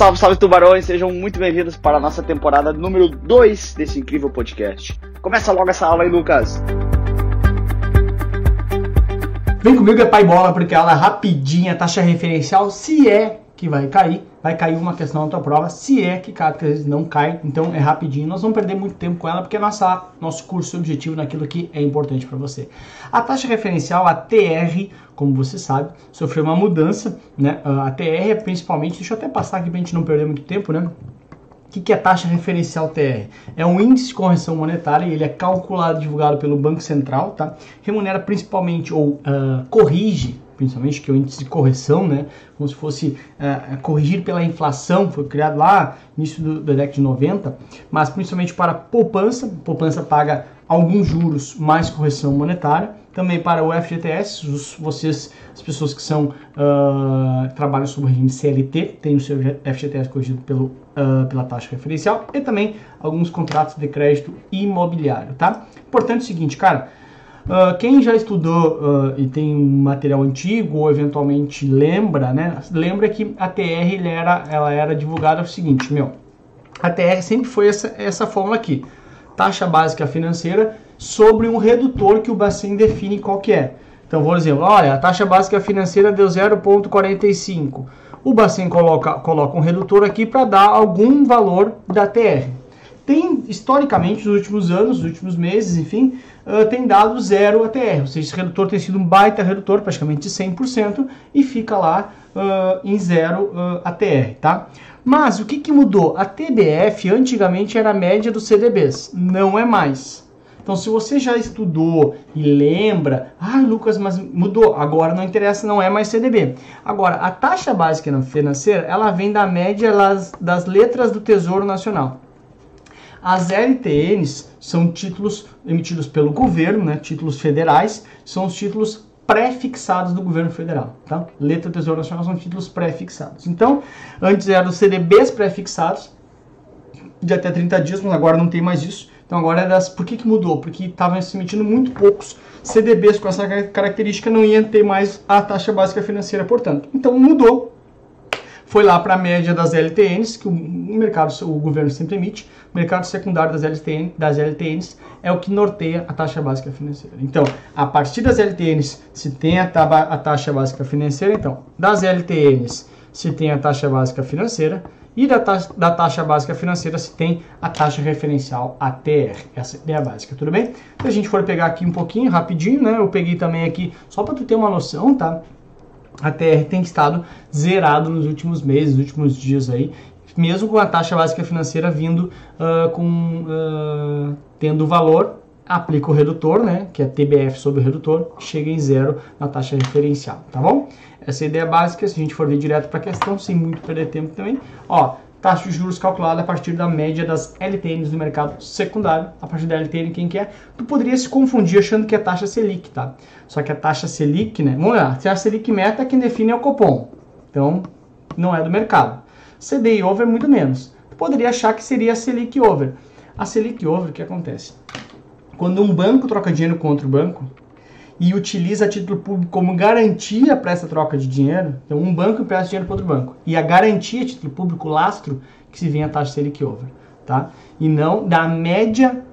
Salve, salve tubarões, sejam muito bem-vindos para a nossa temporada número 2 desse incrível podcast. Começa logo essa aula aí, Lucas. Vem comigo é pai bola, porque ela é rapidinha, taxa referencial, se é que vai cair, vai cair uma questão na tua prova, se é que porque às vezes não cai, então é rapidinho. Nós vamos perder muito tempo com ela, porque é nossa, nosso curso objetivo naquilo que é importante para você. A taxa referencial, a TR, como você sabe, sofreu uma mudança, né? A TR é principalmente, deixa eu até passar aqui pra gente não perder muito tempo, né? O que, que é a taxa referencial TR? É um índice de correção monetária e ele é calculado, divulgado pelo Banco Central, tá? Remunera principalmente ou uh, corrige principalmente, que é o índice de correção, né? Como se fosse uh, corrigir pela inflação, foi criado lá no início do, da década de 90, mas principalmente para poupança, poupança paga alguns juros mais correção monetária, também para o FGTS, os, vocês, as pessoas que são uh, trabalham sob regime CLT, têm o seu FGTS corrigido pelo, uh, pela taxa referencial e também alguns contratos de crédito imobiliário, tá? Importante é o seguinte, cara, Uh, quem já estudou uh, e tem um material antigo ou eventualmente lembra, né? Lembra que a TR era, ela era divulgada o seguinte, meu. A TR sempre foi essa, essa fórmula aqui. Taxa básica financeira sobre um redutor que o Bacen define qual que é. Então, por exemplo, olha, a taxa básica financeira deu 0,45. O Bacen coloca, coloca um redutor aqui para dar algum valor da TR. Tem, historicamente, nos últimos anos, nos últimos meses, enfim, uh, tem dado zero ATR, ou seja, esse redutor tem sido um baita redutor, praticamente de 100%, e fica lá uh, em zero uh, ATR, tá? Mas o que, que mudou? A TBF antigamente era a média dos CDBs, não é mais. Então, se você já estudou e lembra, ah, Lucas, mas mudou, agora não interessa, não é mais CDB. Agora, a taxa básica financeira, ela vem da média das letras do Tesouro Nacional. As LTNs são títulos emitidos pelo governo, né, títulos federais, são os títulos pré-fixados do governo federal, tá? Letra do Tesouro Nacional são títulos pré-fixados. Então, antes eram CDBs pré-fixados, de até 30 dias, mas agora não tem mais isso. Então agora é das. Por que, que mudou? Porque estavam se emitindo muito poucos CDBs com essa característica, não ia ter mais a taxa básica financeira, portanto. Então mudou foi lá para a média das LTNs, que o mercado, o governo sempre emite, o mercado secundário das, LTN, das LTNs é o que norteia a taxa básica financeira. Então, a partir das LTNs se tem a, a taxa básica financeira, então, das LTNs se tem a taxa básica financeira, e da taxa, da taxa básica financeira se tem a taxa referencial ATR. Essa é a básica, tudo bem? Se a gente for pegar aqui um pouquinho, rapidinho, né? Eu peguei também aqui, só para tu ter uma noção, tá? A TR tem estado zerado nos últimos meses, nos últimos dias aí, mesmo com a taxa básica financeira vindo uh, com uh, tendo valor, aplica o redutor, né, que é TBF sobre o redutor, chega em zero na taxa referencial, tá bom? Essa é a ideia básica, se a gente for ver direto para a questão, sem muito perder tempo também, ó, taxa de juros calculada a partir da média das LTNs do mercado secundário. A partir da LTN, quem quer? Tu poderia se confundir achando que é taxa Selic, tá? Só que a taxa Selic, né? Vamos lá, a taxa Selic meta quem define é o Copom. Então, não é do mercado. CDI over muito menos. Tu poderia achar que seria a Selic over. A Selic over, o que acontece? Quando um banco troca dinheiro com outro banco, e utiliza título público como garantia para essa troca de dinheiro, então um banco empresta dinheiro para outro banco, e a garantia, título público lastro, que se vem a taxa Selic over, tá? E não da média,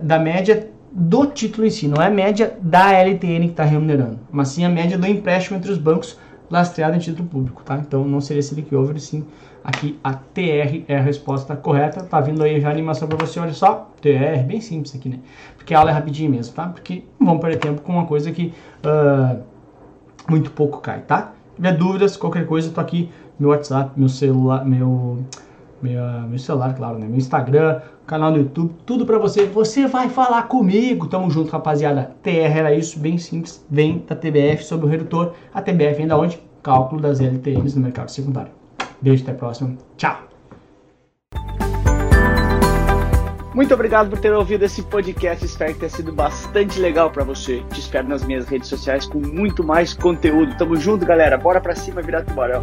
da média do título em si, não é a média da LTN que está remunerando, mas sim a média do empréstimo entre os bancos lastreado em título público, tá? Então não seria Selic over, sim Aqui a TR é a resposta correta. Tá vindo aí já a animação para você, olha só. TR, bem simples aqui, né? Porque a aula é rapidinho mesmo, tá? Porque não vamos perder tempo com uma coisa que uh, muito pouco cai, tá? Se tiver dúvidas, qualquer coisa, tô aqui, meu WhatsApp, meu celular, meu, meu, celular, claro, né? Meu Instagram, canal no YouTube, tudo para você. Você vai falar comigo. Tamo junto, rapaziada. TR era isso, bem simples. Vem da TBF sobre o redutor. A TBF vem da onde? Cálculo das LTMs no mercado secundário. Beijo, até a próxima. Tchau! Muito obrigado por ter ouvido esse podcast. Espero que tenha sido bastante legal para você. Te espero nas minhas redes sociais com muito mais conteúdo. Tamo junto, galera. Bora pra cima virar tubarão.